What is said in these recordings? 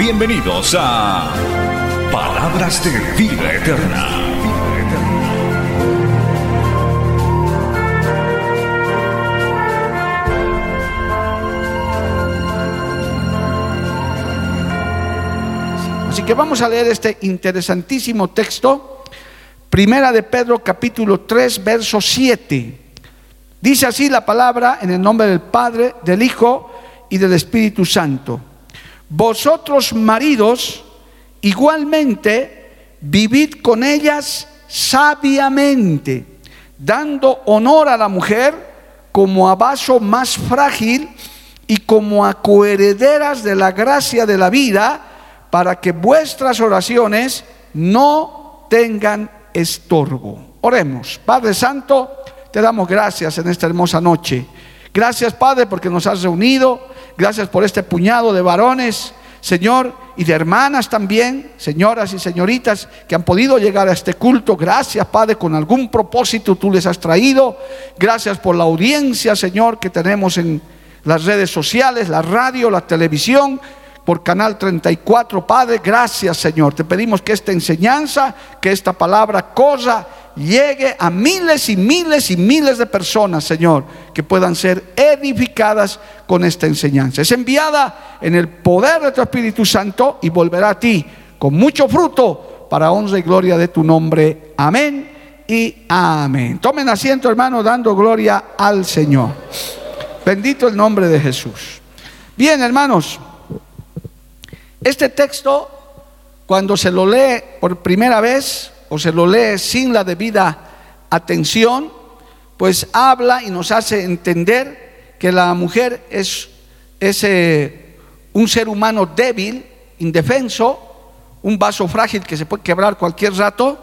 Bienvenidos a Palabras de Vida Eterna. Así que vamos a leer este interesantísimo texto, Primera de Pedro capítulo 3, verso 7. Dice así la palabra en el nombre del Padre, del Hijo y del Espíritu Santo. Vosotros maridos, igualmente, vivid con ellas sabiamente, dando honor a la mujer como a vaso más frágil y como a coherederas de la gracia de la vida, para que vuestras oraciones no tengan estorbo. Oremos. Padre Santo, te damos gracias en esta hermosa noche. Gracias, Padre, porque nos has reunido. Gracias por este puñado de varones, Señor, y de hermanas también, señoras y señoritas, que han podido llegar a este culto. Gracias, Padre, con algún propósito tú les has traído. Gracias por la audiencia, Señor, que tenemos en las redes sociales, la radio, la televisión por Canal 34. Padre, gracias Señor. Te pedimos que esta enseñanza, que esta palabra cosa llegue a miles y miles y miles de personas, Señor, que puedan ser edificadas con esta enseñanza. Es enviada en el poder de tu Espíritu Santo y volverá a ti con mucho fruto para honra y gloria de tu nombre. Amén y amén. Tomen asiento, hermano, dando gloria al Señor. Bendito el nombre de Jesús. Bien, hermanos. Este texto, cuando se lo lee por primera vez o se lo lee sin la debida atención, pues habla y nos hace entender que la mujer es, un ser humano débil, indefenso, un vaso frágil que se puede quebrar cualquier rato.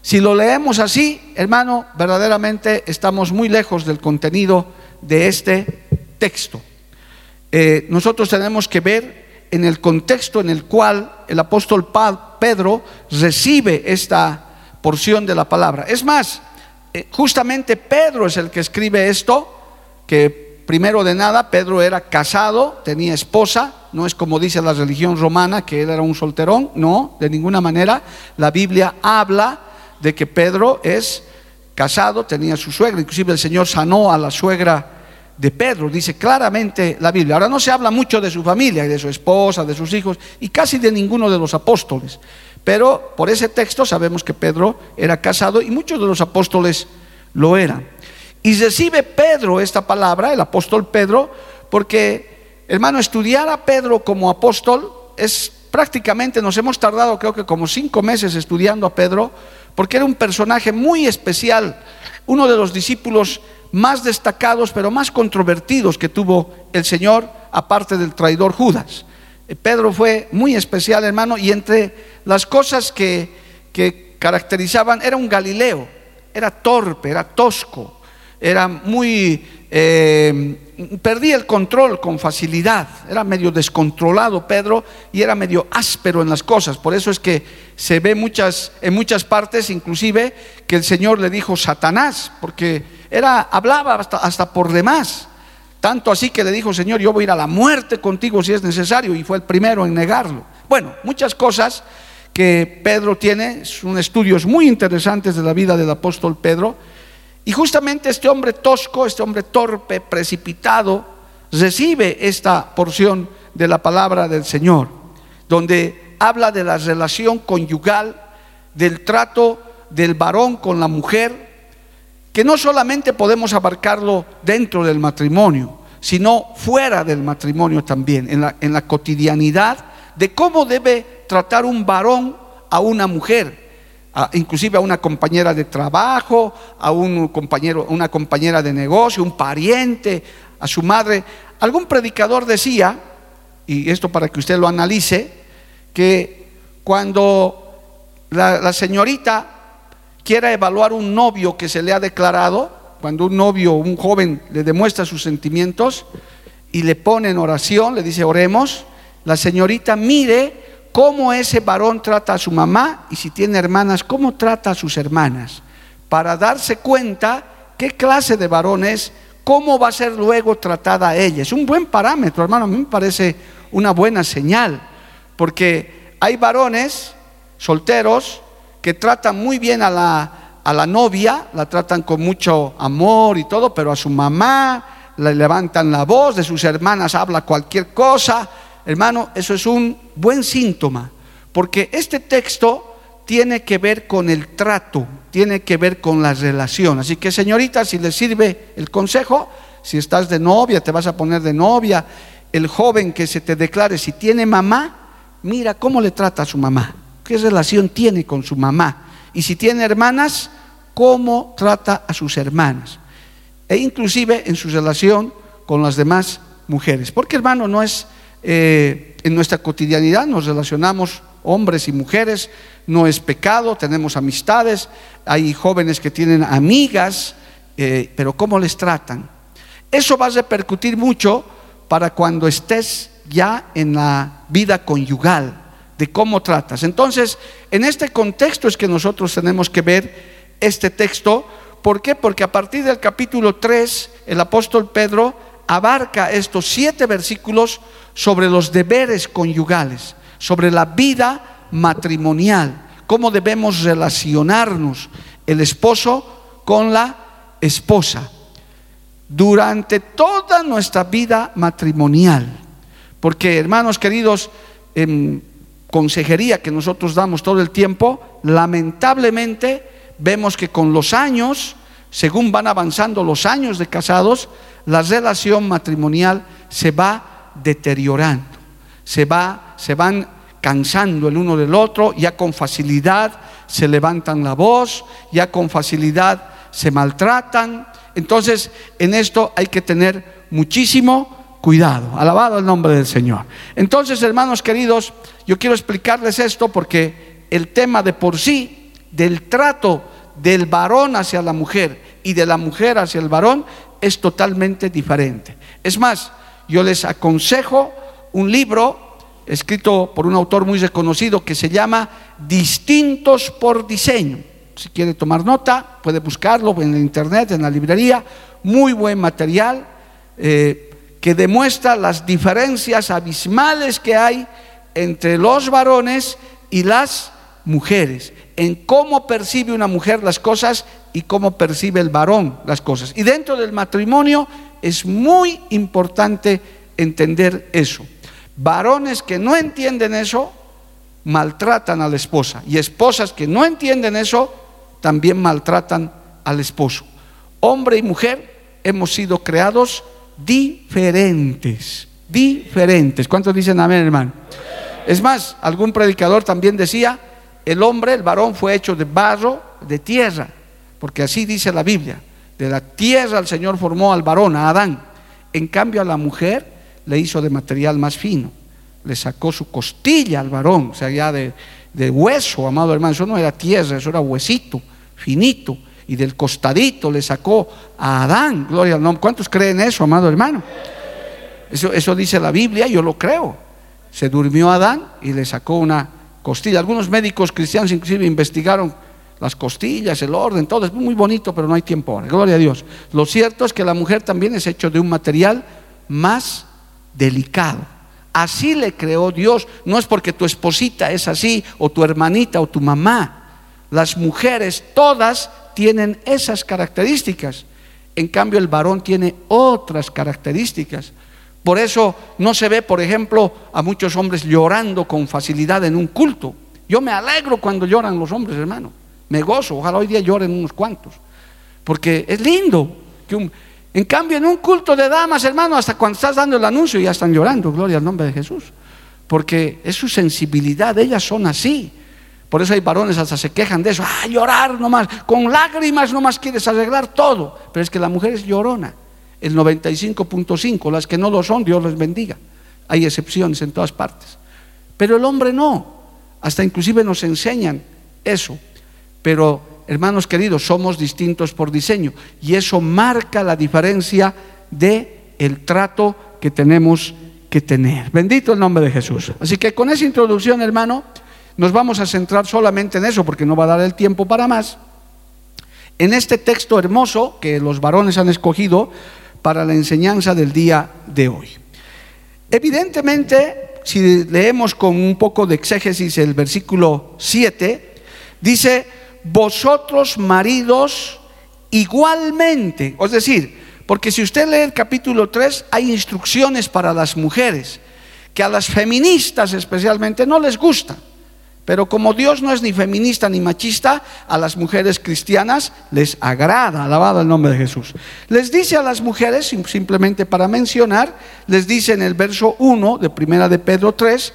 Si lo leemos así, hermano, verdaderamente estamos muy lejos del contenido de este texto. Eh, nosotros tenemos que ver en el contexto en el cual el apóstol Pedro recibe esta porción de la palabra. Es más, eh, justamente Pedro es el que escribe esto, que primero de nada Pedro era casado, tenía esposa, no es como dice la religión romana que él era un solterón, no, de ninguna manera. La Biblia habla de que Pedro es casado, tenía su suegra, inclusive el Señor sanó a la suegra de Pedro, dice claramente la Biblia. Ahora no se habla mucho de su familia, de su esposa, de sus hijos y casi de ninguno de los apóstoles. Pero por ese texto sabemos que Pedro era casado y muchos de los apóstoles lo eran. Y recibe Pedro esta palabra, el apóstol Pedro, porque, hermano, estudiar a Pedro como apóstol es prácticamente, nos hemos tardado creo que como cinco meses estudiando a Pedro, porque era un personaje muy especial, uno de los discípulos más destacados, pero más controvertidos que tuvo el Señor, aparte del traidor Judas. Pedro fue muy especial, hermano, y entre las cosas que, caracterizaban, era un Galileo, era torpe, era tosco, era muy... Eh, perdía el control con facilidad, era medio descontrolado Pedro y era medio áspero en las cosas. Por eso es que se ve muchas, en muchas partes, inclusive, que el Señor le dijo Satanás, porque era, hablaba hasta, hasta por demás. Tanto así que le dijo, Señor, yo voy a ir a la muerte contigo si es necesario, y fue el primero en negarlo. Bueno, muchas cosas que Pedro tiene, son estudios muy interesantes de la vida del apóstol Pedro, y justamente este hombre tosco, este hombre torpe, precipitado, recibe esta porción de la palabra del Señor, donde habla de la relación conyugal, del trato del varón con la mujer, que no solamente podemos abarcarlo dentro del matrimonio, sino fuera del matrimonio también, en la, en la cotidianidad de cómo debe tratar un varón a una mujer inclusive a una compañera de trabajo, a un compañero, una compañera de negocio, un pariente, a su madre. Algún predicador decía y esto para que usted lo analice, que cuando la, la señorita quiera evaluar un novio que se le ha declarado, cuando un novio, un joven le demuestra sus sentimientos y le pone en oración, le dice oremos, la señorita mire cómo ese varón trata a su mamá y si tiene hermanas, cómo trata a sus hermanas, para darse cuenta qué clase de varón es, cómo va a ser luego tratada ella. Es un buen parámetro, hermano, a mí me parece una buena señal, porque hay varones solteros que tratan muy bien a la, a la novia, la tratan con mucho amor y todo, pero a su mamá le levantan la voz, de sus hermanas habla cualquier cosa, Hermano, eso es un buen síntoma, porque este texto tiene que ver con el trato, tiene que ver con la relación. Así que señorita, si le sirve el consejo, si estás de novia, te vas a poner de novia, el joven que se te declare, si tiene mamá, mira cómo le trata a su mamá, qué relación tiene con su mamá. Y si tiene hermanas, cómo trata a sus hermanas. E inclusive en su relación con las demás mujeres. Porque hermano, no es eh, en nuestra cotidianidad nos relacionamos hombres y mujeres, no es pecado, tenemos amistades, hay jóvenes que tienen amigas, eh, pero ¿cómo les tratan? Eso va a repercutir mucho para cuando estés ya en la vida conyugal, de cómo tratas. Entonces, en este contexto es que nosotros tenemos que ver este texto. ¿Por qué? Porque a partir del capítulo 3, el apóstol Pedro abarca estos siete versículos sobre los deberes conyugales, sobre la vida matrimonial, cómo debemos relacionarnos el esposo con la esposa durante toda nuestra vida matrimonial. Porque, hermanos queridos, en consejería que nosotros damos todo el tiempo, lamentablemente vemos que con los años, según van avanzando los años de casados, la relación matrimonial se va deteriorando, se, va, se van cansando el uno del otro, ya con facilidad se levantan la voz, ya con facilidad se maltratan. Entonces, en esto hay que tener muchísimo cuidado. Alabado el nombre del Señor. Entonces, hermanos queridos, yo quiero explicarles esto porque el tema de por sí, del trato del varón hacia la mujer y de la mujer hacia el varón, es totalmente diferente. Es más, yo les aconsejo un libro escrito por un autor muy reconocido que se llama Distintos por Diseño. Si quiere tomar nota, puede buscarlo en internet, en la librería. Muy buen material eh, que demuestra las diferencias abismales que hay entre los varones y las mujeres, en cómo percibe una mujer las cosas y cómo percibe el varón las cosas. Y dentro del matrimonio es muy importante entender eso. Varones que no entienden eso maltratan a la esposa y esposas que no entienden eso también maltratan al esposo. Hombre y mujer hemos sido creados diferentes, diferentes. ¿Cuántos dicen amén, hermano? Es más, algún predicador también decía, el hombre, el varón fue hecho de barro, de tierra, porque así dice la Biblia. De la tierra el Señor formó al varón, a Adán. En cambio a la mujer le hizo de material más fino. Le sacó su costilla al varón, o sea, ya de, hueso, amado hermano. Eso no era tierra, eso era huesito, finito. Y del costadito le sacó a Adán, gloria al nombre. ¿Cuántos creen eso, amado hermano? Eso, eso dice la Biblia, yo lo creo. Se durmió Adán y le sacó una costilla. Algunos médicos cristianos inclusive investigaron las costillas, el orden, todo es muy bonito, pero no hay tiempo ahora. Gloria a Dios. Lo cierto es que la mujer también es hecho de un material más delicado. Así le creó Dios. No es porque tu esposita es así, o tu hermanita, o tu mamá. Las mujeres todas tienen esas características. En cambio, el varón tiene otras características. Por eso no se ve, por ejemplo, a muchos hombres llorando con facilidad en un culto. Yo me alegro cuando lloran los hombres, hermano. Me gozo, ojalá hoy día lloren unos cuantos. Porque es lindo. Que en cambio, en un culto de damas, hermano, hasta cuando estás dando el anuncio ya están llorando, gloria al nombre de Jesús. Porque es su sensibilidad, ellas son así. Por eso hay varones hasta se quejan de eso. Ah, llorar nomás, con lágrimas nomás quieres arreglar todo. Pero es que la mujer es llorona. El 95.5, las que no lo son, Dios les bendiga. hay excepciones en todas partes. Pero el hombre no, hasta inclusive nos enseñan eso. Pero hermanos queridos, somos distintos por diseño y eso marca la diferencia de el trato que tenemos que tener. Bendito el nombre de Jesús. Así que con esa introducción, hermano, nos vamos a centrar solamente en eso porque no va a dar el tiempo para más. En este texto hermoso que los varones han escogido para la enseñanza del día de hoy. Evidentemente, si leemos con un poco de exégesis el versículo 7, dice, vosotros maridos igualmente, es decir, porque si usted lee el capítulo 3, hay instrucciones para las mujeres, que a las feministas especialmente no les gusta. Pero como Dios no es ni feminista ni machista, a las mujeres cristianas les agrada, alabado el nombre de Jesús. Les dice a las mujeres, simplemente para mencionar, les dice en el verso 1 de primera de Pedro 3,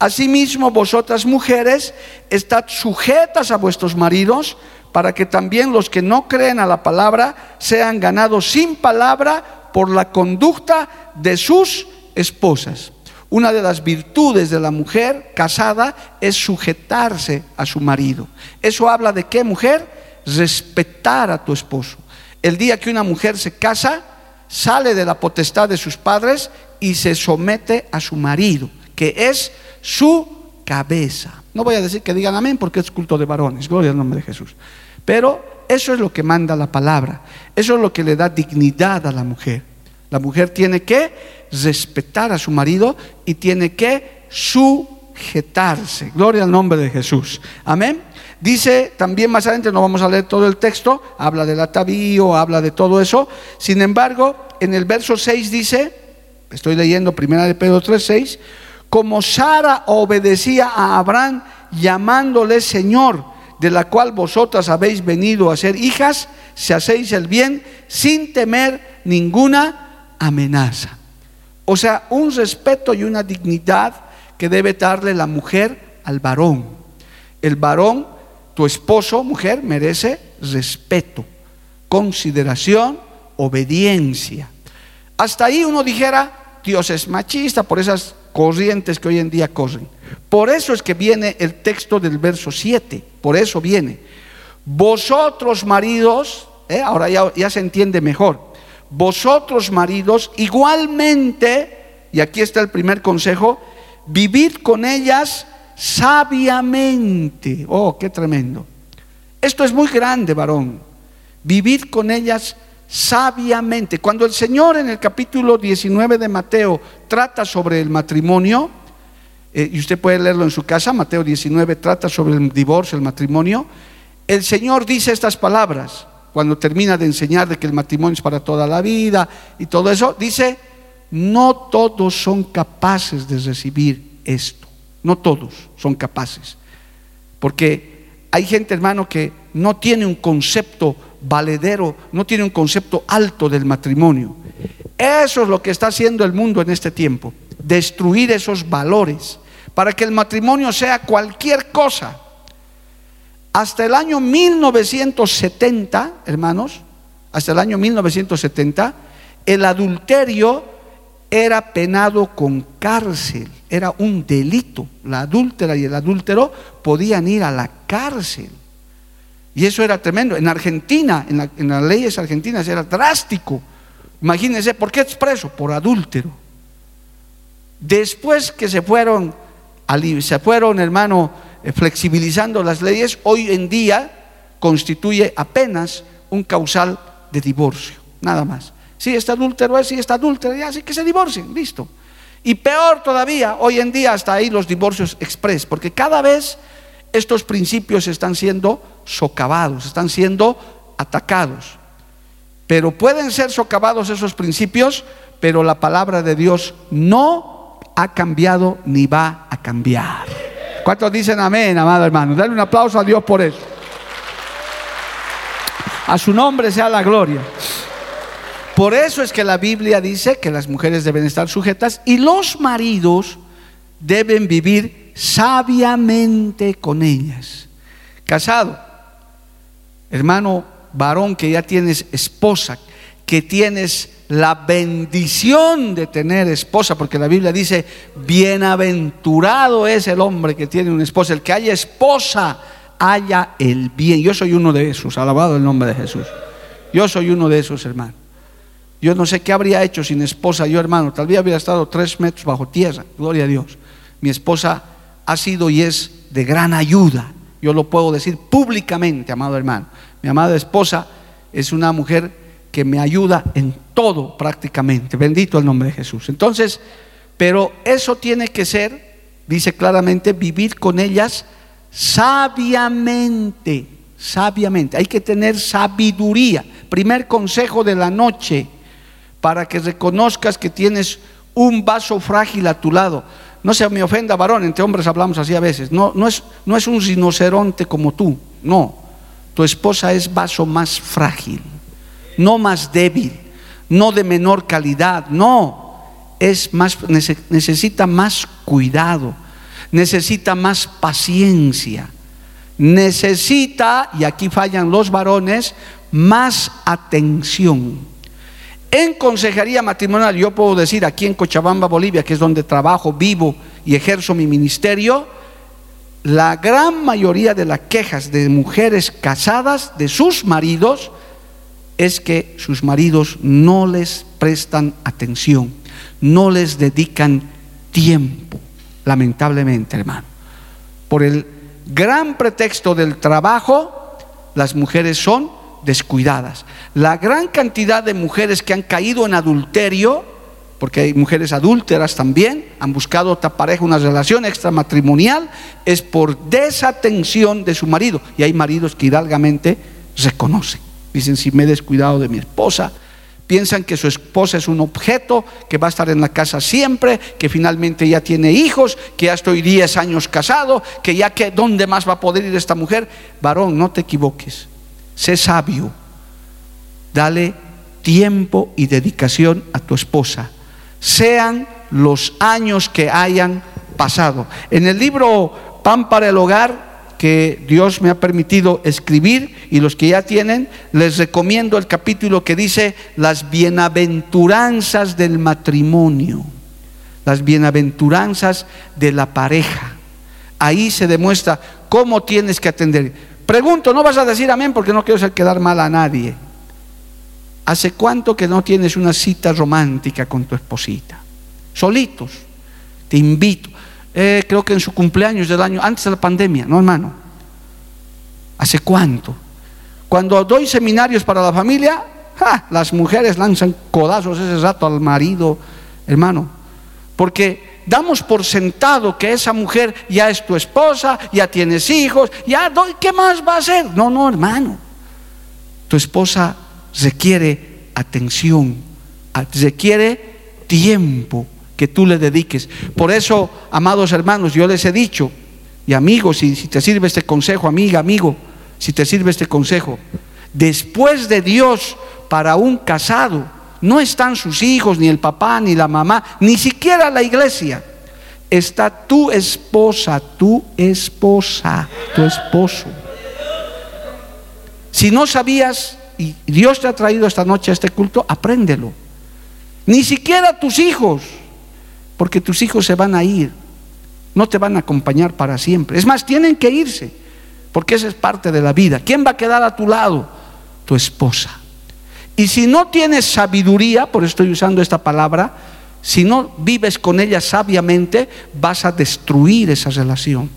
Asimismo vosotras mujeres, estad sujetas a vuestros maridos, para que también los que no creen a la palabra sean ganados sin palabra por la conducta de sus esposas. Una de las virtudes de la mujer casada es sujetarse a su marido. Eso habla de qué mujer? Respetar a tu esposo. El día que una mujer se casa, sale de la potestad de sus padres y se somete a su marido, que es su cabeza. No voy a decir que digan amén porque es culto de varones, gloria al nombre de Jesús. Pero eso es lo que manda la palabra, eso es lo que le da dignidad a la mujer. La mujer tiene que respetar a su marido y tiene que sujetarse. Gloria al nombre de Jesús. Amén. Dice también más adelante, no vamos a leer todo el texto, habla del atavío, habla de todo eso. Sin embargo, en el verso 6 dice, estoy leyendo primera de Pedro 3, 6, como Sara obedecía a Abraham llamándole Señor, de la cual vosotras habéis venido a ser hijas, si hacéis el bien sin temer ninguna amenaza. O sea, un respeto y una dignidad que debe darle la mujer al varón. El varón, tu esposo, mujer, merece respeto, consideración, obediencia. Hasta ahí uno dijera, Dios es machista por esas corrientes que hoy en día corren. Por eso es que viene el texto del verso 7, por eso viene. Vosotros maridos, ¿eh? ahora ya, ya se entiende mejor, vosotros maridos igualmente, y aquí está el primer consejo, vivid con ellas sabiamente. Oh, qué tremendo. Esto es muy grande, varón. Vivid con ellas sabiamente. Cuando el Señor en el capítulo 19 de Mateo trata sobre el matrimonio, eh, y usted puede leerlo en su casa, Mateo 19 trata sobre el divorcio, el matrimonio, el Señor dice estas palabras cuando termina de enseñar de que el matrimonio es para toda la vida y todo eso, dice, no todos son capaces de recibir esto, no todos son capaces, porque hay gente, hermano, que no tiene un concepto valedero, no tiene un concepto alto del matrimonio. Eso es lo que está haciendo el mundo en este tiempo, destruir esos valores. Para que el matrimonio sea cualquier cosa hasta el año 1970, hermanos, hasta el año 1970, el adulterio era penado con cárcel, era un delito. La adúltera y el adúltero podían ir a la cárcel. Y eso era tremendo. En Argentina, en, las leyes argentinas era drástico. Imagínense, ¿por qué es preso? Por adúltero. Después que se fueron, se fueron, hermano, flexibilizando las leyes, hoy en día constituye apenas un causal de divorcio, nada más. Si está adúltero es, si está adúltero, ya así que se divorcien, listo. Y peor todavía, hoy en día hasta ahí los divorcios express, porque cada vez estos principios están siendo socavados, están siendo atacados. Pero pueden ser socavados esos principios, pero la palabra de Dios no ha cambiado ni va a cambiar. ¿Cuántos dicen amén, amado hermano? Dale un aplauso a Dios por eso. A su nombre sea la gloria. Por eso es que la Biblia dice que las mujeres deben estar sujetas y los maridos deben vivir sabiamente con ellas. Casado, hermano varón que ya tienes esposa, que tienes la bendición de tener esposa, porque la Biblia dice, bienaventurado es el hombre que tiene una esposa, el que haya esposa, haya el bien. Yo soy uno de esos, alabado el nombre de Jesús. Yo soy uno de esos, hermano. Yo no sé qué habría hecho sin esposa, yo hermano, tal vez habría estado tres metros bajo tierra, gloria a Dios. Mi esposa ha sido y es de gran ayuda, yo lo puedo decir públicamente, amado hermano. Mi amada esposa es una mujer que me ayuda en todo prácticamente, bendito el nombre de Jesús. Entonces, pero eso tiene que ser, dice claramente, vivir con ellas sabiamente, sabiamente. Hay que tener sabiduría. Primer consejo de la noche para que reconozcas que tienes un vaso frágil a tu lado. No se me ofenda, varón, entre hombres hablamos así a veces. No, no, es, no es un rinoceronte como tú, no. Tu esposa es vaso más frágil, no más débil, no de menor calidad, no. Es más, necesita más cuidado, necesita más paciencia, necesita, y aquí fallan los varones, más atención. En consejería matrimonial, yo puedo decir aquí en Cochabamba, Bolivia, que es donde trabajo, vivo y ejerzo mi ministerio, la gran mayoría de las quejas de mujeres casadas de sus maridos es que sus maridos no les prestan atención, no les dedican tiempo, lamentablemente, hermano. Por el gran pretexto del trabajo, las mujeres son descuidadas. La gran cantidad de mujeres que han caído en adulterio, porque hay mujeres adúlteras también, han buscado otra pareja, una relación extramatrimonial, es por desatención de su marido. Y hay maridos que hidalgamente reconocen. Dicen, si me he descuidado de mi esposa, piensan que su esposa es un objeto, que va a estar en la casa siempre, que finalmente ya tiene hijos, que ya estoy 10 años casado, que ya que, ¿dónde más va a poder ir esta mujer? Varón, no te equivoques sé sabio, dale tiempo y dedicación a tu esposa, sean los años que hayan pasado. En el libro Pan para el Hogar, que Dios me ha permitido escribir y los que ya tienen, les recomiendo el capítulo que dice las bienaventuranzas del matrimonio, las bienaventuranzas de la pareja. Ahí se demuestra cómo tienes que atender. Pregunto, no vas a decir amén porque no quiero hacer quedar mal a nadie. ¿Hace cuánto que no tienes una cita romántica con tu esposita? Solitos. Te invito. Eh, creo que en su cumpleaños del año, antes de la pandemia, ¿no, hermano? ¿Hace cuánto? Cuando doy seminarios para la familia, las mujeres lanzan codazos ese rato al marido, hermano. Porque damos por sentado que esa mujer ya es tu esposa, ya tienes hijos, ya, ¿qué más va a hacer? No, no, hermano. Tu esposa requiere atención, requiere tiempo que tú le dediques. Por eso, amados hermanos, yo les he dicho, y amigos, si, si te sirve este consejo, amiga, amigo, si te sirve este consejo, después de Dios para un casado, no están sus hijos, ni el papá, ni la mamá, ni siquiera la iglesia. Está tu esposa, tu esposa, tu esposo. Si no sabías y Dios te ha traído esta noche a este culto, apréndelo. Ni siquiera tus hijos, porque tus hijos se van a ir, no te van a acompañar para siempre. Es más, tienen que irse, porque esa es parte de la vida. ¿Quién va a quedar a tu lado? Tu esposa. Y si no tienes sabiduría, por estoy usando esta palabra, si no vives con ella sabiamente, vas a destruir esa relación.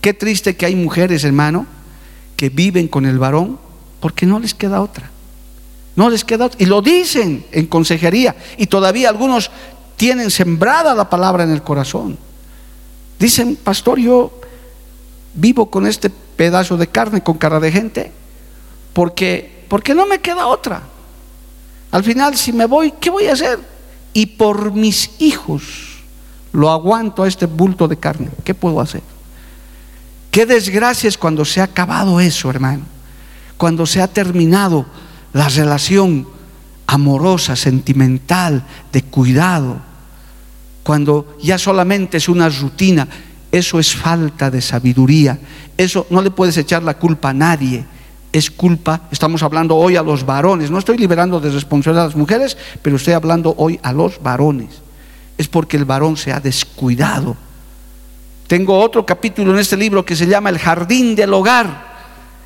Qué triste que hay mujeres, hermano, que viven con el varón porque no les queda otra. No les queda otra. Y lo dicen en consejería. Y todavía algunos tienen sembrada la palabra en el corazón. Dicen, pastor, yo vivo con este pedazo de carne, con cara de gente, porque porque no me queda otra. Al final, si me voy, ¿qué voy a hacer? Y por mis hijos lo aguanto a este bulto de carne. ¿Qué puedo hacer? Qué desgracia es cuando se ha acabado eso, hermano. Cuando se ha terminado la relación amorosa, sentimental, de cuidado. Cuando ya solamente es una rutina. Eso es falta de sabiduría. Eso no le puedes echar la culpa a nadie es culpa, estamos hablando hoy a los varones, no estoy liberando de responsabilidad a las mujeres, pero estoy hablando hoy a los varones. Es porque el varón se ha descuidado. Tengo otro capítulo en este libro que se llama El jardín del hogar,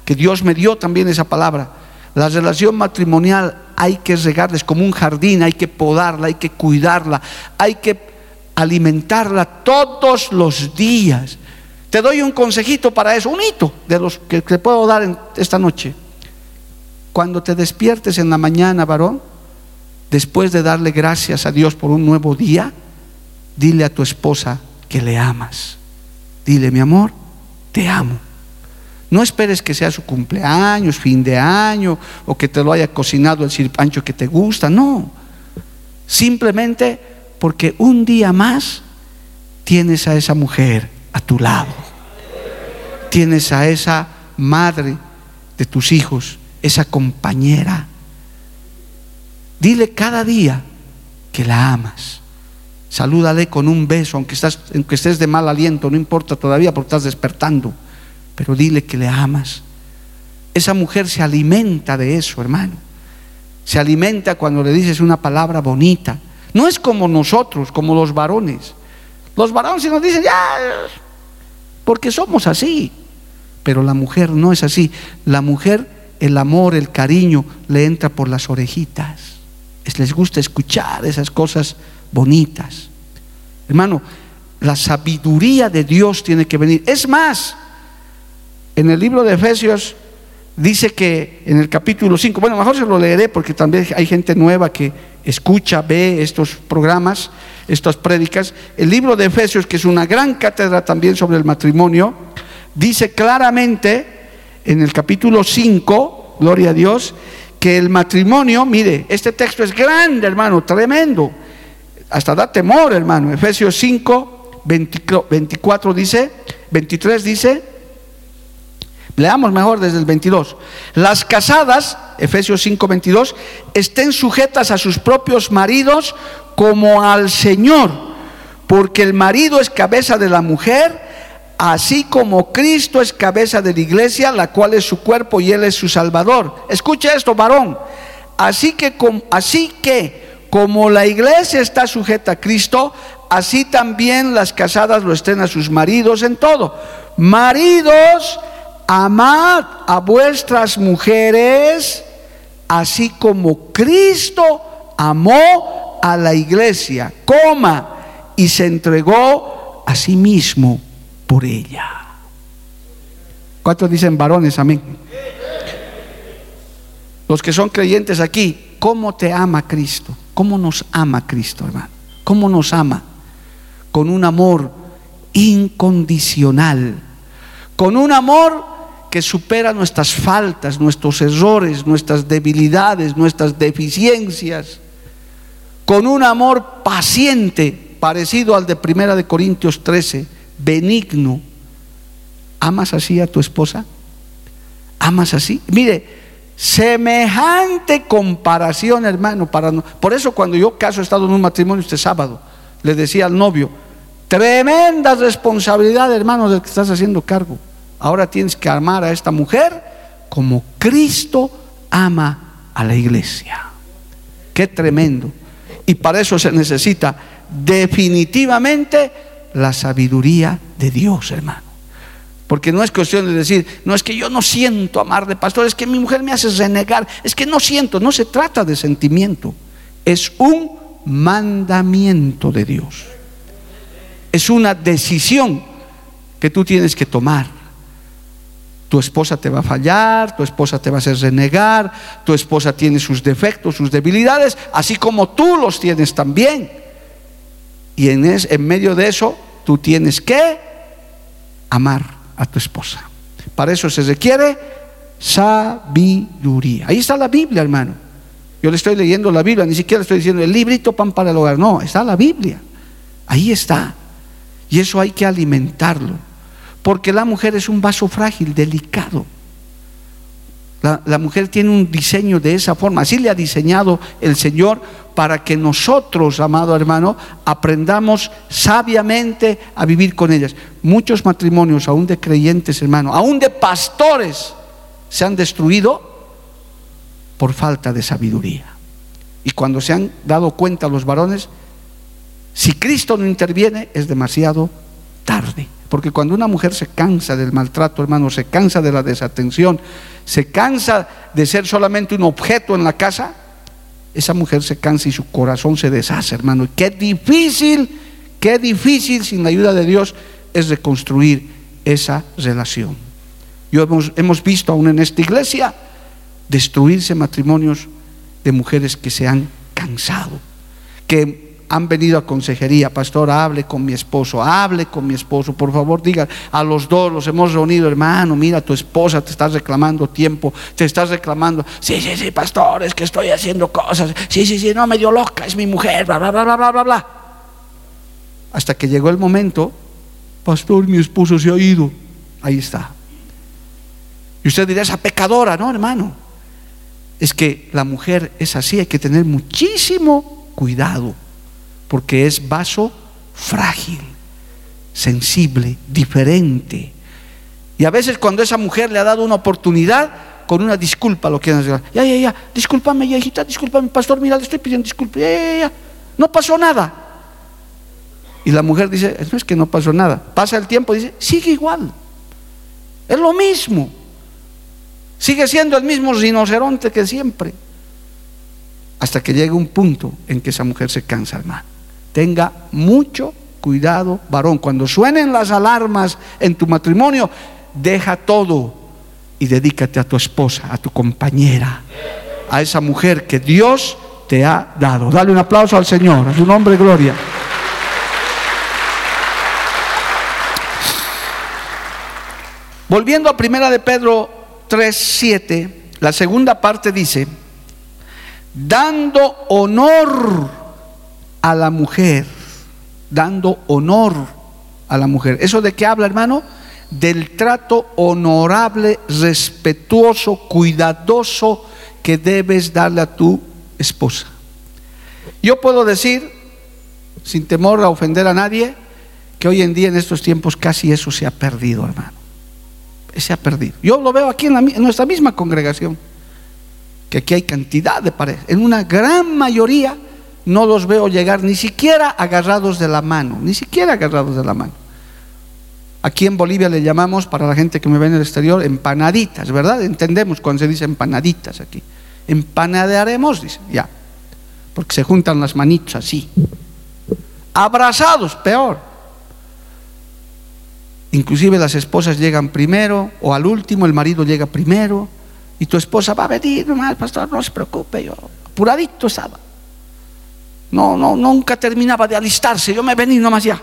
que Dios me dio también esa palabra. La relación matrimonial hay que regarles como un jardín, hay que podarla, hay que cuidarla, hay que alimentarla todos los días. Te doy un consejito para eso, un hito de los que te puedo dar en esta noche. Cuando te despiertes en la mañana, varón, después de darle gracias a Dios por un nuevo día, dile a tu esposa que le amas. Dile, mi amor, te amo. No esperes que sea su cumpleaños, fin de año, o que te lo haya cocinado el sirpancho que te gusta. No. Simplemente porque un día más tienes a esa mujer a tu lado. Tienes a esa madre de tus hijos, esa compañera. Dile cada día que la amas. Salúdale con un beso, aunque, estás, aunque estés de mal aliento, no importa todavía porque estás despertando, pero dile que le amas. Esa mujer se alimenta de eso, hermano. Se alimenta cuando le dices una palabra bonita. No es como nosotros, como los varones. Los varones si nos dicen, ya, porque somos así. Pero la mujer no es así. La mujer, el amor, el cariño, le entra por las orejitas. les gusta escuchar esas cosas bonitas. Hermano, la sabiduría de Dios tiene que venir. Es más, en el libro de Efesios dice que en el capítulo 5, bueno, mejor se lo leeré porque también hay gente nueva que escucha, ve estos programas estas prédicas, el libro de Efesios, que es una gran cátedra también sobre el matrimonio, dice claramente en el capítulo 5, gloria a Dios, que el matrimonio, mire, este texto es grande, hermano, tremendo, hasta da temor, hermano. Efesios 5, 24 dice, 23 dice, leamos mejor desde el 22, las casadas, Efesios 5, 22, estén sujetas a sus propios maridos como al Señor, porque el marido es cabeza de la mujer, así como Cristo es cabeza de la iglesia, la cual es su cuerpo y él es su salvador. Escucha esto, varón. Así que, así que como la iglesia está sujeta a Cristo, así también las casadas lo estén a sus maridos en todo. Maridos, amad a vuestras mujeres, así como Cristo amó a la iglesia, coma, y se entregó a sí mismo por ella. ¿Cuántos dicen varones? Amén. Los que son creyentes aquí, ¿cómo te ama Cristo? ¿Cómo nos ama Cristo, hermano? ¿Cómo nos ama? Con un amor incondicional, con un amor que supera nuestras faltas, nuestros errores, nuestras debilidades, nuestras deficiencias con un amor paciente, parecido al de Primera de Corintios 13, benigno. ¿Amas así a tu esposa? ¿Amas así? Mire, semejante comparación, hermano, para por eso cuando yo caso he estado en un matrimonio este sábado, le decía al novio, tremenda responsabilidad, hermano, del que estás haciendo cargo. Ahora tienes que amar a esta mujer como Cristo ama a la iglesia. Qué tremendo. Y para eso se necesita definitivamente la sabiduría de Dios, hermano. Porque no es cuestión de decir, no es que yo no siento amar de pastor, es que mi mujer me hace renegar, es que no siento, no se trata de sentimiento, es un mandamiento de Dios. Es una decisión que tú tienes que tomar. Tu esposa te va a fallar, tu esposa te va a hacer renegar, tu esposa tiene sus defectos, sus debilidades, así como tú los tienes también. Y en, en medio de eso, tú tienes que amar a tu esposa. Para eso se requiere sabiduría. Ahí está la Biblia, hermano. Yo le estoy leyendo la Biblia, ni siquiera estoy diciendo el librito pan para el hogar. No, está la Biblia. Ahí está. Y eso hay que alimentarlo porque la mujer es un vaso frágil, delicado. La, mujer tiene un diseño de esa forma. Así le ha diseñado el Señor para que nosotros, amado hermano, aprendamos sabiamente a vivir con ellas. Muchos matrimonios, aún de creyentes, hermano, aún de pastores, se han destruido por falta de sabiduría. Y cuando se han dado cuenta los varones, si Cristo no interviene es demasiado tarde. Porque cuando una mujer se cansa del maltrato, hermano, se cansa de la desatención, se cansa de ser solamente un objeto en la casa, esa mujer se cansa y su corazón se deshace, hermano. Y qué difícil, qué difícil sin la ayuda de Dios es reconstruir esa relación. Yo hemos, hemos visto aún en esta iglesia destruirse matrimonios de mujeres que se han cansado, que han venido a consejería, pastor, hable con mi esposo, hable con mi esposo, por favor diga a los dos, los hemos reunido, hermano, mira, tu esposa te está reclamando tiempo, te estás reclamando, sí, sí, sí, pastor, es que estoy haciendo cosas, sí, sí, sí, no, me dio loca, es mi mujer, bla, bla, bla, bla, bla, bla, bla. Hasta que llegó el momento, pastor, mi esposo se ha ido, ahí está. Y usted dirá, esa pecadora, no, hermano, es que la mujer es así, hay que tener muchísimo cuidado porque es vaso frágil, sensible, diferente. Y a veces cuando esa mujer le ha dado una oportunidad, con una disculpa lo quieren hacer. Ya, ya, ya, discúlpame, ya, hijita, discúlpame, pastor, mira, le estoy pidiendo disculpas. Ya, ya, ya, no pasó nada. Y la mujer dice, no es que no pasó nada. Pasa el tiempo y dice, sigue igual. Es lo mismo. Sigue siendo el mismo rinoceronte que siempre. Hasta que llegue un punto en que esa mujer se cansa, hermano. Tenga mucho cuidado, varón. Cuando suenen las alarmas en tu matrimonio, deja todo y dedícate a tu esposa, a tu compañera, a esa mujer que Dios te ha dado. Dale un aplauso al Señor, a su nombre, gloria. Volviendo a primera de Pedro 3, 7, la segunda parte dice, dando honor a la mujer, dando honor a la mujer. ¿Eso de qué habla, hermano? Del trato honorable, respetuoso, cuidadoso que debes darle a tu esposa. Yo puedo decir, sin temor a ofender a nadie, que hoy en día en estos tiempos casi eso se ha perdido, hermano. Se ha perdido. Yo lo veo aquí en, en nuestra misma congregación, que aquí hay cantidad de parejas. En una gran mayoría no los veo llegar ni siquiera agarrados de la mano, ni siquiera agarrados de la mano. Aquí en Bolivia le llamamos, para la gente que me ve en el exterior, empanaditas, ¿verdad? Entendemos cuando se dice empanaditas aquí. Empanadearemos, dice, ya. Porque se juntan las manitos así. Abrazados, peor. Inclusive las esposas llegan primero, o al último el marido llega primero, y tu esposa va a venir, no, pastor, no se preocupe, yo apuradito estaba. No, no, nunca terminaba de alistarse. Yo me vení nomás ya.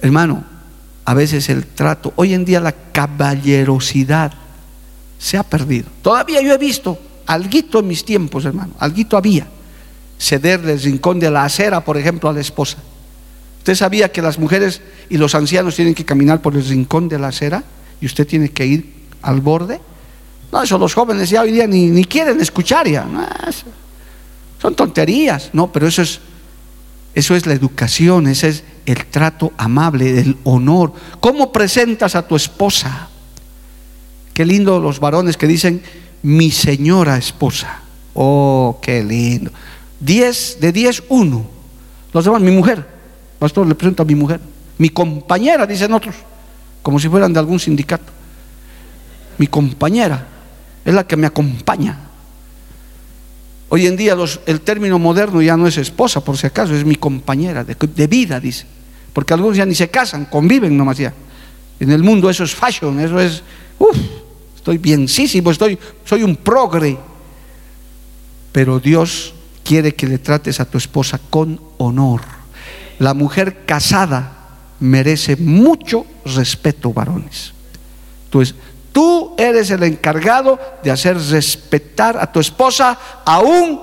Hermano, a veces el trato, hoy en día la caballerosidad se ha perdido. Todavía yo he visto alguito en mis tiempos, hermano, alguito había. Ceder del rincón de la acera, por ejemplo, a la esposa. ¿Usted sabía que las mujeres y los ancianos tienen que caminar por el rincón de la acera y usted tiene que ir al borde? No, eso los jóvenes ya hoy día ni, ni quieren escuchar ya. No, son tonterías, no, pero eso es, eso es la educación, ese es el trato amable, el honor. ¿Cómo presentas a tu esposa? Qué lindo los varones que dicen mi señora esposa. Oh, qué lindo. Diez, de diez, uno. Los demás, mi mujer. Pastor, le presento a mi mujer. Mi compañera, dicen otros, como si fueran de algún sindicato. Mi compañera es la que me acompaña. Hoy en día el término moderno ya no es esposa, por si acaso, es mi compañera de, vida, dice. Porque algunos ya ni se casan, conviven nomás ya. En el mundo eso es fashion, eso es, uff, estoy bienísimo, estoy, soy un progre. Pero Dios quiere que le trates a tu esposa con honor. La mujer casada merece mucho respeto, varones. Entonces, Tú eres el encargado de hacer respetar a tu esposa, aún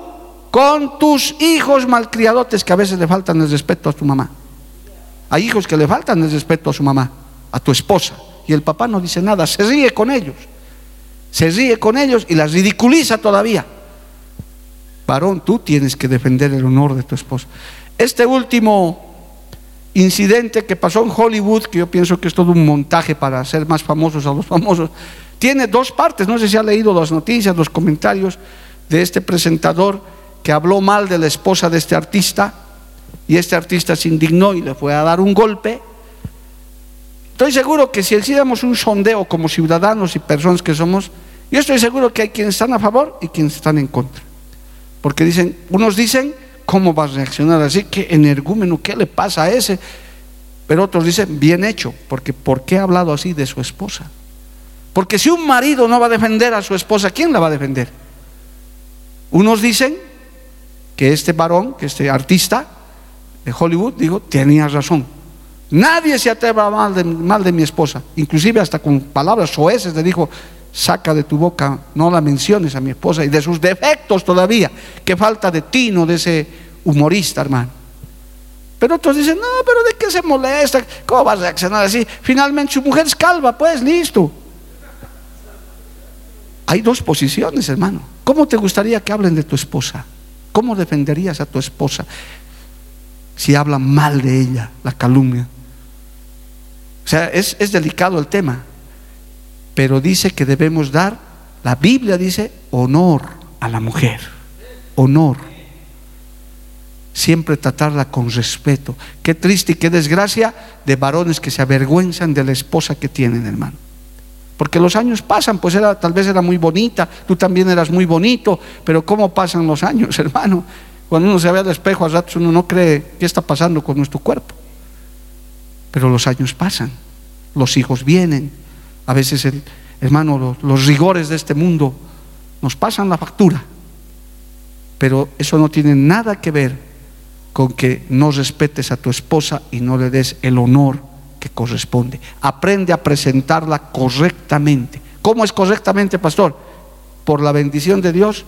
con tus hijos malcriadotes que a veces le faltan el respeto a tu mamá. Hay hijos que le faltan el respeto a su mamá, a tu esposa, y el papá no dice nada, se ríe con ellos, se ríe con ellos y las ridiculiza todavía. Varón, tú tienes que defender el honor de tu esposa. Este último incidente que pasó en Hollywood, que yo pienso que es todo un montaje para hacer más famosos a los famosos, Tiene dos partes, no sé si ha leído las noticias, los comentarios de este presentador que habló mal de la esposa de este artista y este artista se indignó y le fue a dar un golpe. Estoy seguro que si hiciéramos un sondeo como ciudadanos y personas que somos, yo estoy seguro que hay quienes están a favor y quienes están en contra. Porque dicen, unos dicen, ¿cómo va a reaccionar así? ¿Qué energúmeno? ¿Qué le pasa a ese? Pero otros dicen, bien hecho, porque ¿por qué ha hablado así de su esposa? Porque si un marido no va a defender a su esposa, ¿quién la va a defender? Unos dicen que este varón, que este artista de Hollywood, digo, tenía razón. Nadie se atreva mal de, mal de mi esposa. Inclusive hasta con palabras soeces le dijo, saca de tu boca, no la menciones a mi esposa y de sus defectos todavía, que falta de tino de ese humorista, hermano. Pero otros dicen, no, pero ¿de qué se molesta? ¿Cómo va a reaccionar así? Finalmente su mujer es calva, pues listo. Hay dos posiciones, hermano. ¿Cómo te gustaría que hablen de tu esposa? ¿Cómo defenderías a tu esposa si hablan mal de ella, la calumnia? O sea, es, es delicado el tema, pero dice que debemos dar, la Biblia dice, honor a la mujer, honor. Siempre tratarla con respeto. Qué triste y qué desgracia de varones que se avergüenzan de la esposa que tienen, hermano. Porque los años pasan, pues era, tal vez era muy bonita, tú también eras muy bonito, pero ¿cómo pasan los años, hermano? Cuando uno se ve al espejo a ratos uno no cree qué está pasando con nuestro cuerpo. Pero los años pasan, los hijos vienen, a veces, el, hermano, los, los rigores de este mundo nos pasan la factura. Pero eso no tiene nada que ver con que no respetes a tu esposa y no le des el honor que corresponde. Aprende a presentarla correctamente. ¿Cómo es correctamente, pastor? Por la bendición de Dios,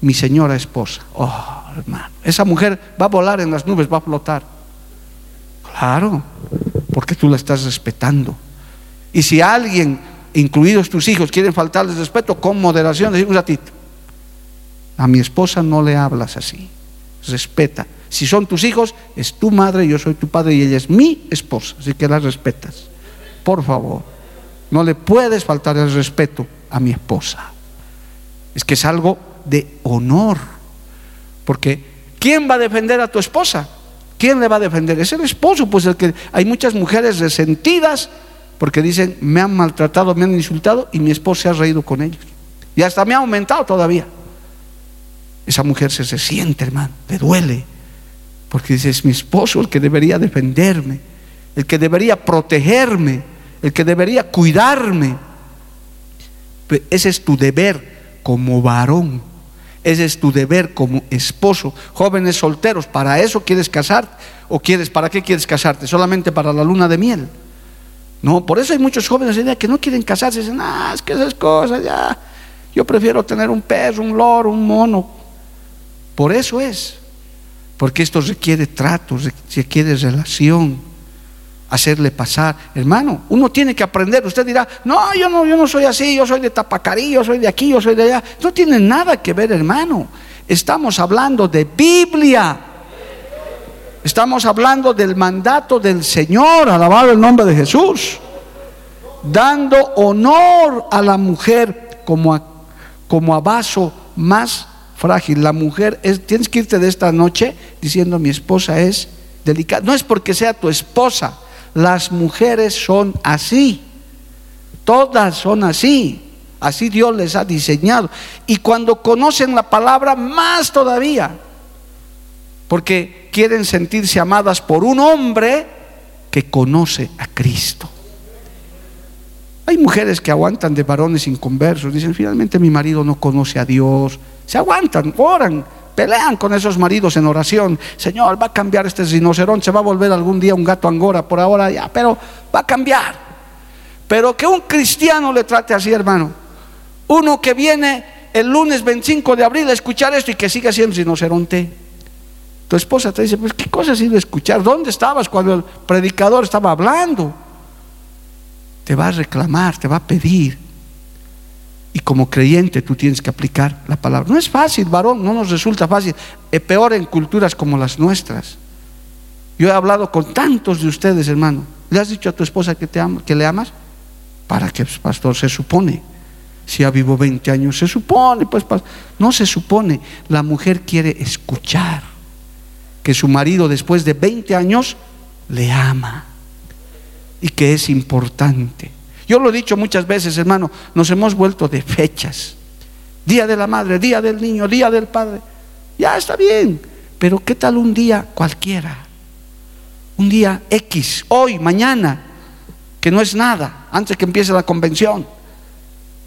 mi señora esposa. Oh, hermano, esa mujer va a volar en las nubes, va a flotar. Claro, porque tú la estás respetando. Y si alguien, incluidos tus hijos, quieren faltarles respeto, con moderación, un ratito. A mi esposa no le hablas así. Respeta. Si son tus hijos, es tu madre, yo soy tu padre y ella es mi esposa, así que la respetas. Por favor, no le puedes faltar el respeto a mi esposa. Es que es algo de honor. Porque ¿quién va a defender a tu esposa? ¿Quién le va a defender? Es el esposo, pues el que hay muchas mujeres resentidas porque dicen, me han maltratado, me han insultado y mi esposo se ha reído con ellos. Y hasta me ha aumentado todavía. Esa mujer se, se siente, hermano, le duele. Porque dice, es mi esposo el que debería defenderme, el que debería protegerme, el que debería cuidarme. Ese es tu deber como varón. Ese es tu deber como esposo. Jóvenes solteros, ¿para eso quieres casarte? ¿O quieres, para qué quieres casarte? ¿Solamente para la luna de miel? No, por eso hay muchos jóvenes que no quieren casarse. Dicen, ah, es que esas cosas ya. Yo prefiero tener un perro, un loro, un mono. Por eso es porque esto requiere trato, requiere relación, hacerle pasar. Hermano, uno tiene que aprender. Usted dirá, no, yo no, yo no soy así, yo soy de Tapacarí, yo soy de aquí, yo soy de allá. No tiene nada que ver, hermano. Estamos hablando de Biblia. Estamos hablando del mandato del Señor, alabado el nombre de Jesús. Dando honor a la mujer como a, como a vaso más frágil. La mujer es, tienes que irte de esta noche diciendo mi esposa es delicada. No es porque sea tu esposa, las mujeres son así. Todas son así. Así Dios les ha diseñado. Y cuando conocen la palabra, más todavía. Porque quieren sentirse amadas por un hombre que conoce a Cristo. Hay mujeres que aguantan de varones inconversos. Dicen, finalmente mi marido no conoce a Dios se aguantan, oran, pelean con esos maridos en oración. Señor, va a cambiar este rinoceronte, se va a volver algún día un gato angora, por ahora ya, pero va a cambiar. Pero que un cristiano le trate así, hermano. Uno que viene el lunes 25 de abril a escuchar esto y que siga siendo rinoceronte. Tu esposa te dice, pues qué cosa has ido a escuchar, ¿dónde estabas cuando el predicador estaba hablando? Te va a reclamar, te va a pedir. Y como creyente tú tienes que aplicar la palabra. No es fácil, varón, no nos resulta fácil. Es peor en culturas como las nuestras. Yo he hablado con tantos de ustedes, hermano. ¿Le has dicho a tu esposa que, te ama, que le amas? ¿Para que, pastor? Se supone. Si ya vivo 20 años, se supone, pues no se supone. La mujer quiere escuchar que su marido después de 20 años le ama y que es importante. Yo lo he dicho muchas veces, hermano, nos hemos vuelto de fechas. Día de la madre, día del niño, día del padre. Ya está bien, pero ¿qué tal un día cualquiera? Un día X, hoy, mañana, que no es nada, antes que empiece la convención.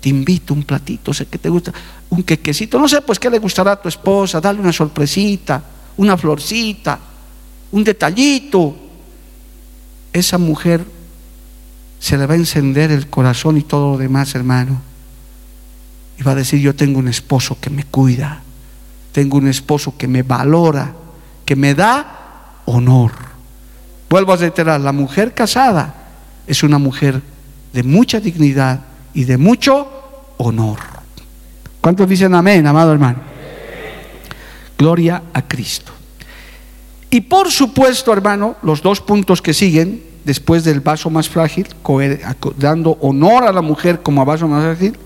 Te invito un platito, sé que te gusta, un quequecito, no sé pues qué le gustará a tu esposa, dale una sorpresita, una florcita, un detallito. Esa mujer se le va a encender el corazón y todo lo demás, hermano. Y va a decir, yo tengo un esposo que me cuida, tengo un esposo que me valora, que me da honor. Vuelvo a reiterar, la mujer casada es una mujer de mucha dignidad y de mucho honor. ¿Cuántos dicen amén, amado hermano? Gloria a Cristo. Y por supuesto, hermano, los dos puntos que siguen, después del vaso más frágil, dando honor a la mujer como a vaso más frágil,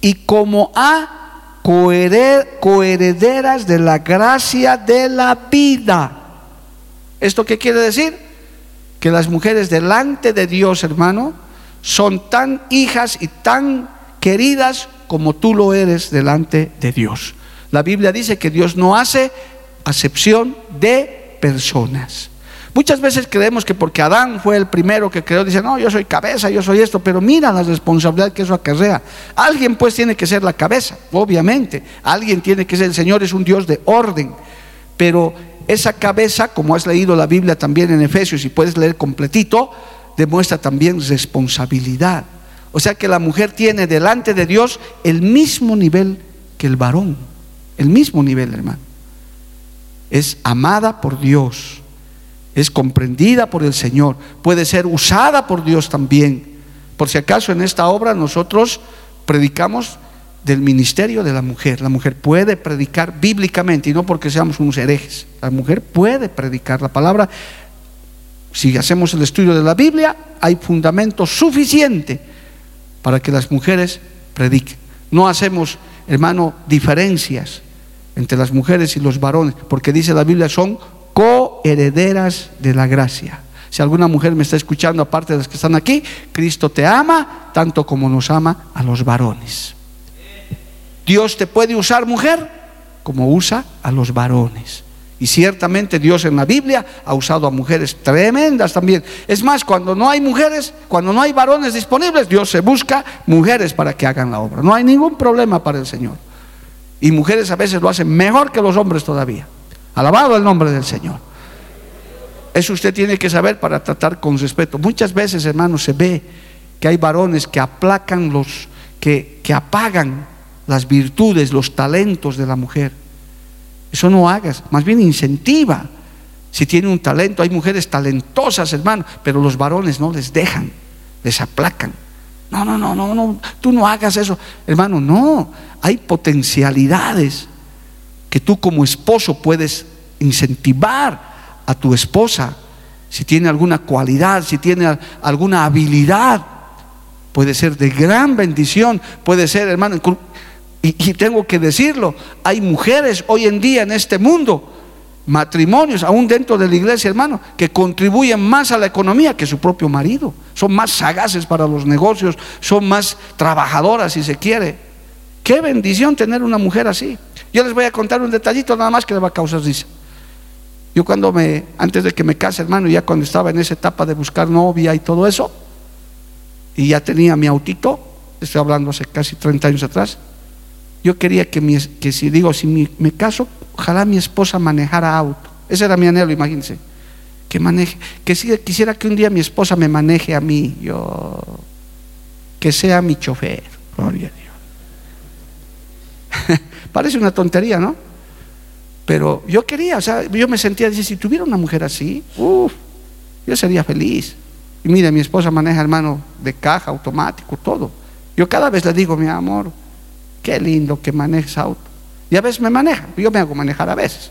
y como a coherederas de la gracia de la vida. ¿Esto qué quiere decir? Que las mujeres delante de Dios, hermano, son tan hijas y tan queridas como tú lo eres delante de Dios. La Biblia dice que Dios no hace acepción de personas. Muchas veces creemos que porque Adán fue el primero que creó, dice, no, yo soy cabeza, yo soy esto, pero mira la responsabilidad que eso acarrea. Alguien pues tiene que ser la cabeza, obviamente. Alguien tiene que ser, el Señor es un Dios de orden. Pero esa cabeza, como has leído la Biblia también en Efesios y puedes leer completito, demuestra también responsabilidad. O sea que la mujer tiene delante de Dios el mismo nivel que el varón. El mismo nivel, hermano. Es amada por Dios es comprendida por el Señor, puede ser usada por Dios también. Por si acaso en esta obra nosotros predicamos del ministerio de la mujer. La mujer puede predicar bíblicamente y no porque seamos unos herejes. La mujer puede predicar la palabra. Si hacemos el estudio de la Biblia, hay fundamento suficiente para que las mujeres prediquen. No hacemos, hermano, diferencias entre las mujeres y los varones, porque dice la Biblia son coherederas de la gracia. Si alguna mujer me está escuchando, aparte de las que están aquí, Cristo te ama tanto como nos ama a los varones. Dios te puede usar mujer como usa a los varones. Y ciertamente Dios en la Biblia ha usado a mujeres tremendas también. Es más, cuando no hay mujeres, cuando no hay varones disponibles, Dios se busca mujeres para que hagan la obra. No hay ningún problema para el Señor. Y mujeres a veces lo hacen mejor que los hombres todavía. Alabado el nombre del Señor. Eso usted tiene que saber para tratar con respeto. Muchas veces, hermanos, se ve que hay varones que aplacan los, que, que apagan las virtudes, los talentos de la mujer. Eso no hagas, más bien incentiva. Si tiene un talento, hay mujeres talentosas, hermano, pero los varones no les dejan, les aplacan. No, no, no, no, no, tú no hagas eso. Hermano, no, hay potencialidades que tú como esposo puedes incentivar a tu esposa, si tiene alguna cualidad, si tiene alguna habilidad, puede ser de gran bendición, puede ser, hermano, y, tengo que decirlo, hay mujeres hoy en día en este mundo, matrimonios, aún dentro de la iglesia, hermano, que contribuyen más a la economía que su propio marido, son más sagaces para los negocios, son más trabajadoras si se quiere. Qué bendición tener una mujer así. Yo les voy a contar un detallito nada más que le va a causar risa. Yo cuando me, antes de que me case, hermano, ya cuando estaba en esa etapa de buscar novia y todo eso, y ya tenía mi autito, estoy hablando hace casi 30 años atrás, yo quería que, mi, que si digo, si me caso, ojalá mi esposa manejara auto. Ese era mi anhelo, imagínense. Que maneje, que si quisiera que un día mi esposa me maneje a mí, yo, que sea mi chofer. Gloria a Dios. Parece una tontería, ¿no? Pero yo quería, o sea, yo me sentía, dice, si tuviera una mujer así, uff, yo sería feliz. Y mire, mi esposa maneja, hermano, de caja, automático, todo. Yo cada vez le digo, mi amor, qué lindo que manejes auto. Y a veces me maneja, yo me hago manejar a veces.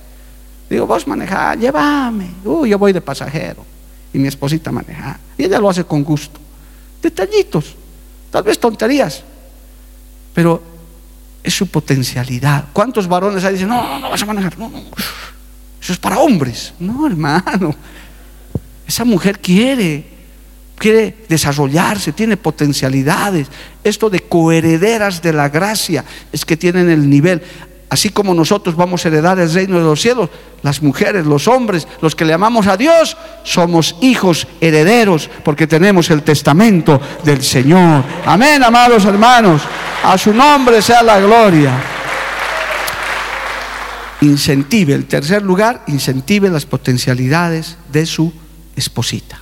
Digo, vos maneja, llévame. Uy, yo voy de pasajero. Y mi esposita maneja. Y ella lo hace con gusto. Detallitos, tal vez tonterías, pero es su potencialidad. ¿Cuántos varones ahí dicen, no, no, no vas a manejar? No, no, eso es para hombres. No, hermano. Esa mujer quiere, quiere desarrollarse, tiene potencialidades. Esto de coherederas de la gracia es que tienen el nivel. Así como nosotros vamos a heredar el reino de los cielos, las mujeres, los hombres, los que le amamos a Dios, somos hijos herederos porque tenemos el testamento del Señor. Amén, amados hermanos. A su nombre sea la gloria. Incentive, el tercer lugar, incentive las potencialidades de su esposita.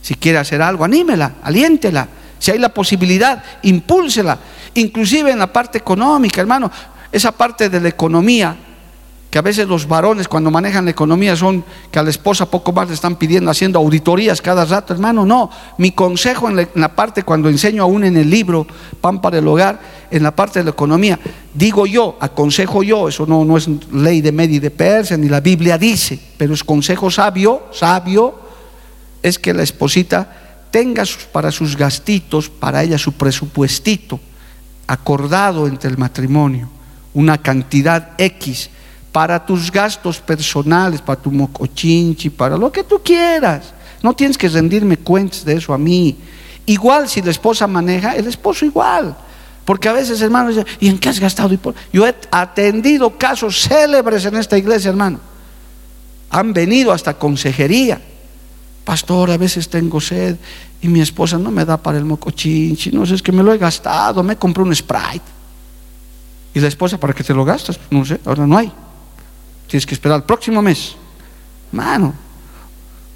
Si quiere hacer algo, anímela, aliéntela. Si hay la posibilidad, impúlsela. Inclusive en la parte económica, hermano esa parte de la economía, que a veces los varones cuando manejan la economía son que a la esposa poco más le están pidiendo, haciendo auditorías cada rato, hermano, no. Mi consejo en la, parte cuando enseño aún en el libro, Pan para el Hogar, en la parte de la economía, digo yo, aconsejo yo, eso no, no es ley de Medi de Persia, ni la Biblia dice, pero es consejo sabio, sabio, es que la esposita tenga para sus gastitos, para ella su presupuestito acordado entre el matrimonio una cantidad X para tus gastos personales, para tu mocochinchi, para lo que tú quieras. No tienes que rendirme cuentas de eso a mí. Igual si la esposa maneja, el esposo igual. Porque a veces, hermano, ¿y en qué has gastado? Yo he atendido casos célebres en esta iglesia, hermano. Han venido hasta consejería. Pastor, a veces tengo sed y mi esposa no me da para el mocochinchi. No sé, es que me lo he gastado, me compré un Sprite. ¿Y la esposa para qué te lo gastas? No sé, ahora no hay. Tienes que esperar el próximo mes. Mano,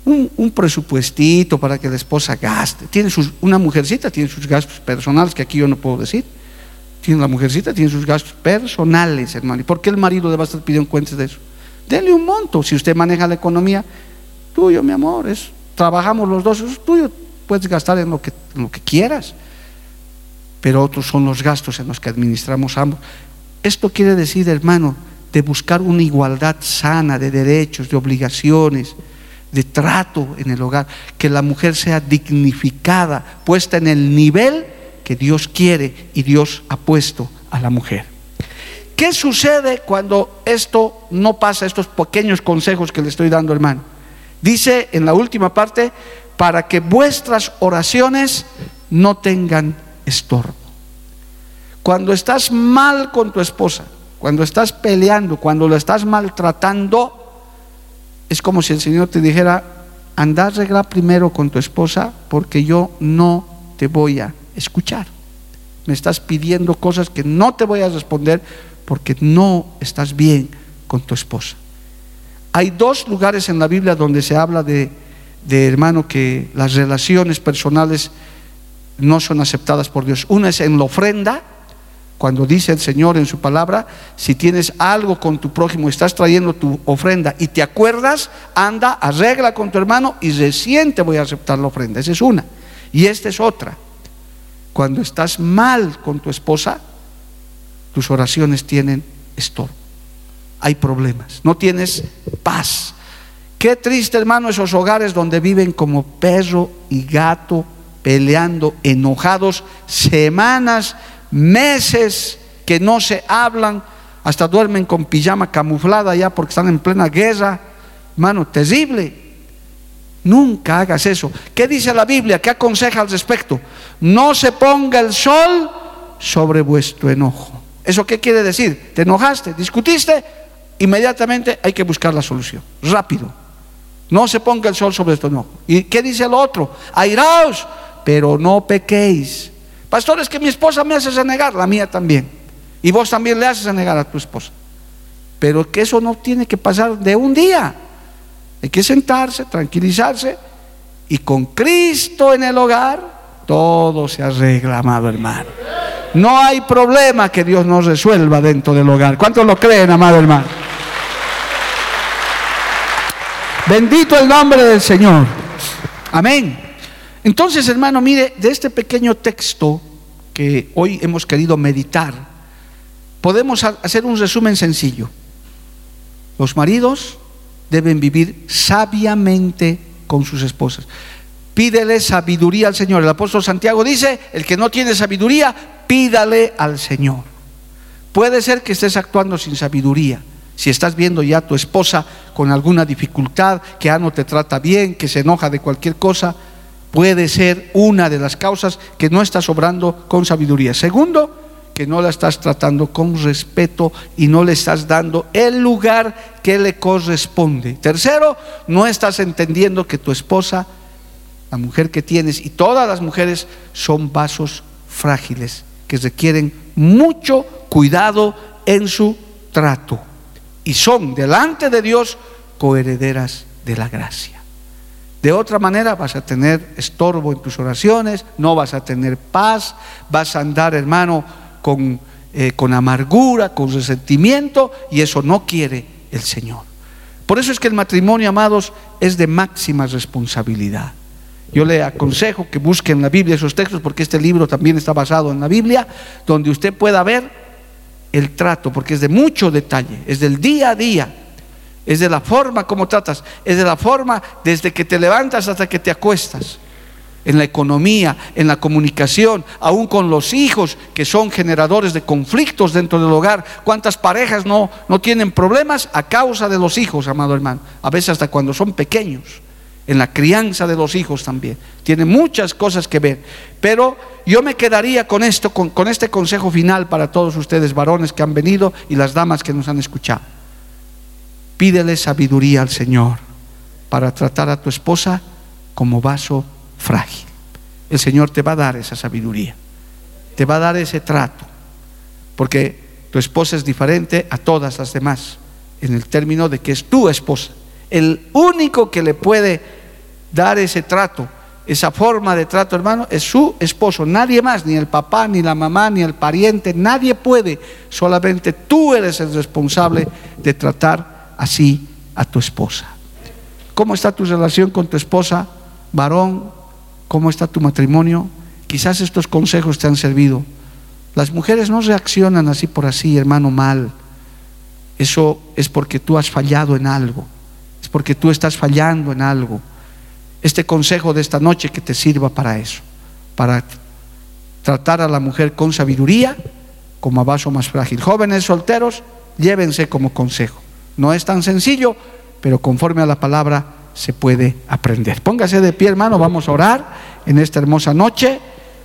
un, presupuestito para que la esposa gaste. Tiene sus, una mujercita tiene sus gastos personales que aquí yo no puedo decir. Tiene la mujercita, tiene sus gastos personales, hermano. ¿Y por qué el marido le va a estar pidiendo cuentas de eso? Denle un monto. Si usted maneja la economía, tuyo, mi amor, es, trabajamos los dos, es tuyo. Puedes gastar en lo que, en lo que quieras. Pero otros son los gastos en los que administramos ambos. Esto quiere decir, hermano, de buscar una igualdad sana de derechos, de obligaciones, de trato en el hogar, que la mujer sea dignificada, puesta en el nivel que Dios quiere y Dios ha puesto a la mujer. ¿Qué sucede cuando esto no pasa, estos pequeños consejos que le estoy dando, hermano? Dice en la última parte, para que vuestras oraciones no tengan estorbo. Cuando estás mal con tu esposa, cuando estás peleando, cuando la estás maltratando, es como si el Señor te dijera, anda a arreglar primero con tu esposa porque yo no te voy a escuchar. Me estás pidiendo cosas que no te voy a responder porque no estás bien con tu esposa. Hay dos lugares en la Biblia donde se habla de, de hermano que las relaciones personales no son aceptadas por Dios. Una es en la ofrenda, cuando dice el Señor en su palabra, si tienes algo con tu prójimo, estás trayendo tu ofrenda y te acuerdas, anda, arregla con tu hermano y recién te voy a aceptar la ofrenda. Esa es una. Y esta es otra. Cuando estás mal con tu esposa, tus oraciones tienen estorbo. Hay problemas. No tienes paz. Qué triste, hermano, esos hogares donde viven como perro y gato, peleando, enojados, semanas meses que no se hablan, hasta duermen con pijama camuflada ya porque están en plena guerra. Hermano, terrible. Nunca hagas eso. ¿Qué dice la Biblia? ¿Qué aconseja al respecto? No se ponga el sol sobre vuestro enojo. ¿Eso qué quiere decir? Te enojaste, discutiste, inmediatamente hay que buscar la solución. Rápido. No se ponga el sol sobre tu enojo. ¿Y qué dice el otro? Airaos, pero no pequéis. Pastor, es que mi esposa me hace renegar, la mía también. Y vos también le haces negar a tu esposa. Pero que eso no tiene que pasar de un día. Hay que sentarse, tranquilizarse y con Cristo en el hogar todo se arregla, amado hermano. No hay problema que Dios no resuelva dentro del hogar. ¿Cuántos lo creen, amado hermano? Bendito el nombre del Señor. Amén. Entonces, hermano, mire, de este pequeño texto que hoy hemos querido meditar, podemos hacer un resumen sencillo. Los maridos deben vivir sabiamente con sus esposas. Pídele sabiduría al Señor. El apóstol Santiago dice, el que no tiene sabiduría, pídale al Señor. Puede ser que estés actuando sin sabiduría. Si estás viendo ya a tu esposa con alguna dificultad, que ya no te trata bien, que se enoja de cualquier cosa, puede ser una de las causas que no estás obrando con sabiduría. Segundo, que no la estás tratando con respeto y no le estás dando el lugar que le corresponde. Tercero, no estás entendiendo que tu esposa, la mujer que tienes y todas las mujeres son vasos frágiles que requieren mucho cuidado en su trato y son delante de Dios coherederas de la gracia. De otra manera vas a tener estorbo en tus oraciones, no vas a tener paz, vas a andar, hermano, con, eh, con amargura, con resentimiento, y eso no quiere el Señor. Por eso es que el matrimonio, amados, es de máxima responsabilidad. Yo le aconsejo que busque en la Biblia esos textos, porque este libro también está basado en la Biblia, donde usted pueda ver el trato, porque es de mucho detalle, es del día a día, es de la forma como tratas, es de la forma desde que te levantas hasta que te acuestas en la economía, en la comunicación, aún con los hijos que son generadores de conflictos dentro del hogar. ¿Cuántas parejas no, no tienen problemas a causa de los hijos, amado hermano? A veces hasta cuando son pequeños, en la crianza de los hijos también. Tiene muchas cosas que ver. Pero yo me quedaría con esto, con, con este consejo final para todos ustedes, varones que han venido y las damas que nos han escuchado. Pídele sabiduría al Señor para tratar a tu esposa como vaso frágil. El Señor te va a dar esa sabiduría, te va a dar ese trato, porque tu esposa es diferente a todas las demás, en el término de que es tu esposa. El único que le puede dar ese trato, esa forma de trato, hermano, es su esposo, nadie más, ni el papá, ni la mamá, ni el pariente, nadie puede, solamente tú eres el responsable de tratar así a tu esposa. ¿Cómo está tu relación con tu esposa, varón, ¿Cómo está tu matrimonio? Quizás estos consejos te han servido. Las mujeres no reaccionan así por así, hermano, mal. Eso es porque tú has fallado en algo. Es porque tú estás fallando en algo. Este consejo de esta noche que te sirva para eso. Para tratar a la mujer con sabiduría como a vaso más frágil. Jóvenes solteros, llévense como consejo. No es tan sencillo, pero conforme a la palabra se puede aprender. Póngase de pie, hermano, vamos a orar en esta hermosa noche,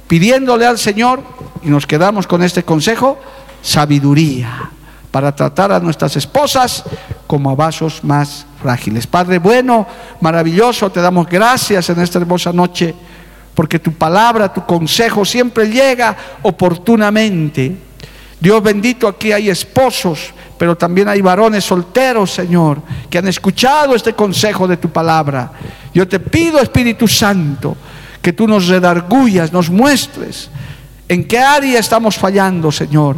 pidiéndole al Señor, y nos quedamos con este consejo, sabiduría para tratar a nuestras esposas como a vasos más frágiles. Padre bueno, maravilloso, te damos gracias en esta hermosa noche, porque tu palabra, tu consejo siempre llega oportunamente. Dios bendito, aquí hay esposos pero también hay varones solteros, Señor, que han escuchado este consejo de tu palabra. Yo te pido, Espíritu Santo, que tú nos redargullas, nos muestres en qué área estamos fallando, Señor,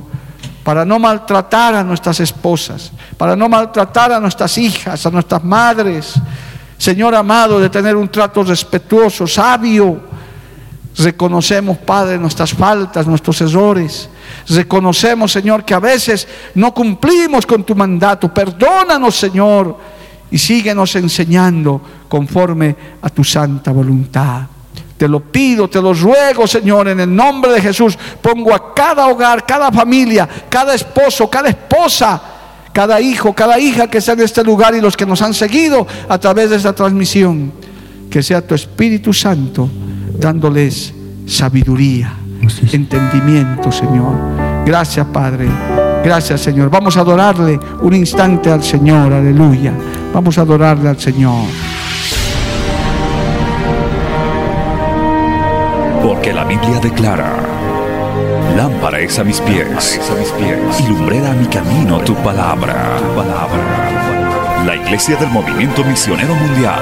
para no maltratar a nuestras esposas, para no maltratar a nuestras hijas, a nuestras madres. Señor amado, de tener un trato respetuoso, sabio. Reconocemos, Padre, nuestras faltas, nuestros errores. Reconocemos, Señor, que a veces no cumplimos con tu mandato. Perdónanos, Señor, y síguenos enseñando conforme a tu santa voluntad. Te lo pido, te lo ruego, Señor, en el nombre de Jesús. Pongo a cada hogar, cada familia, cada esposo, cada esposa, cada hijo, cada hija que está en este lugar y los que nos han seguido a través de esta transmisión. Que sea tu Espíritu Santo dándoles sabiduría entendimiento, Señor. Gracias, Padre. Gracias, Señor. Vamos a adorarle un instante al Señor. Aleluya. Vamos a adorarle al Señor. Porque la Biblia declara, lámpara es a mis pies, a mis pies y lumbrera a mi camino tu palabra. tu palabra. La Iglesia del Movimiento Misionero Mundial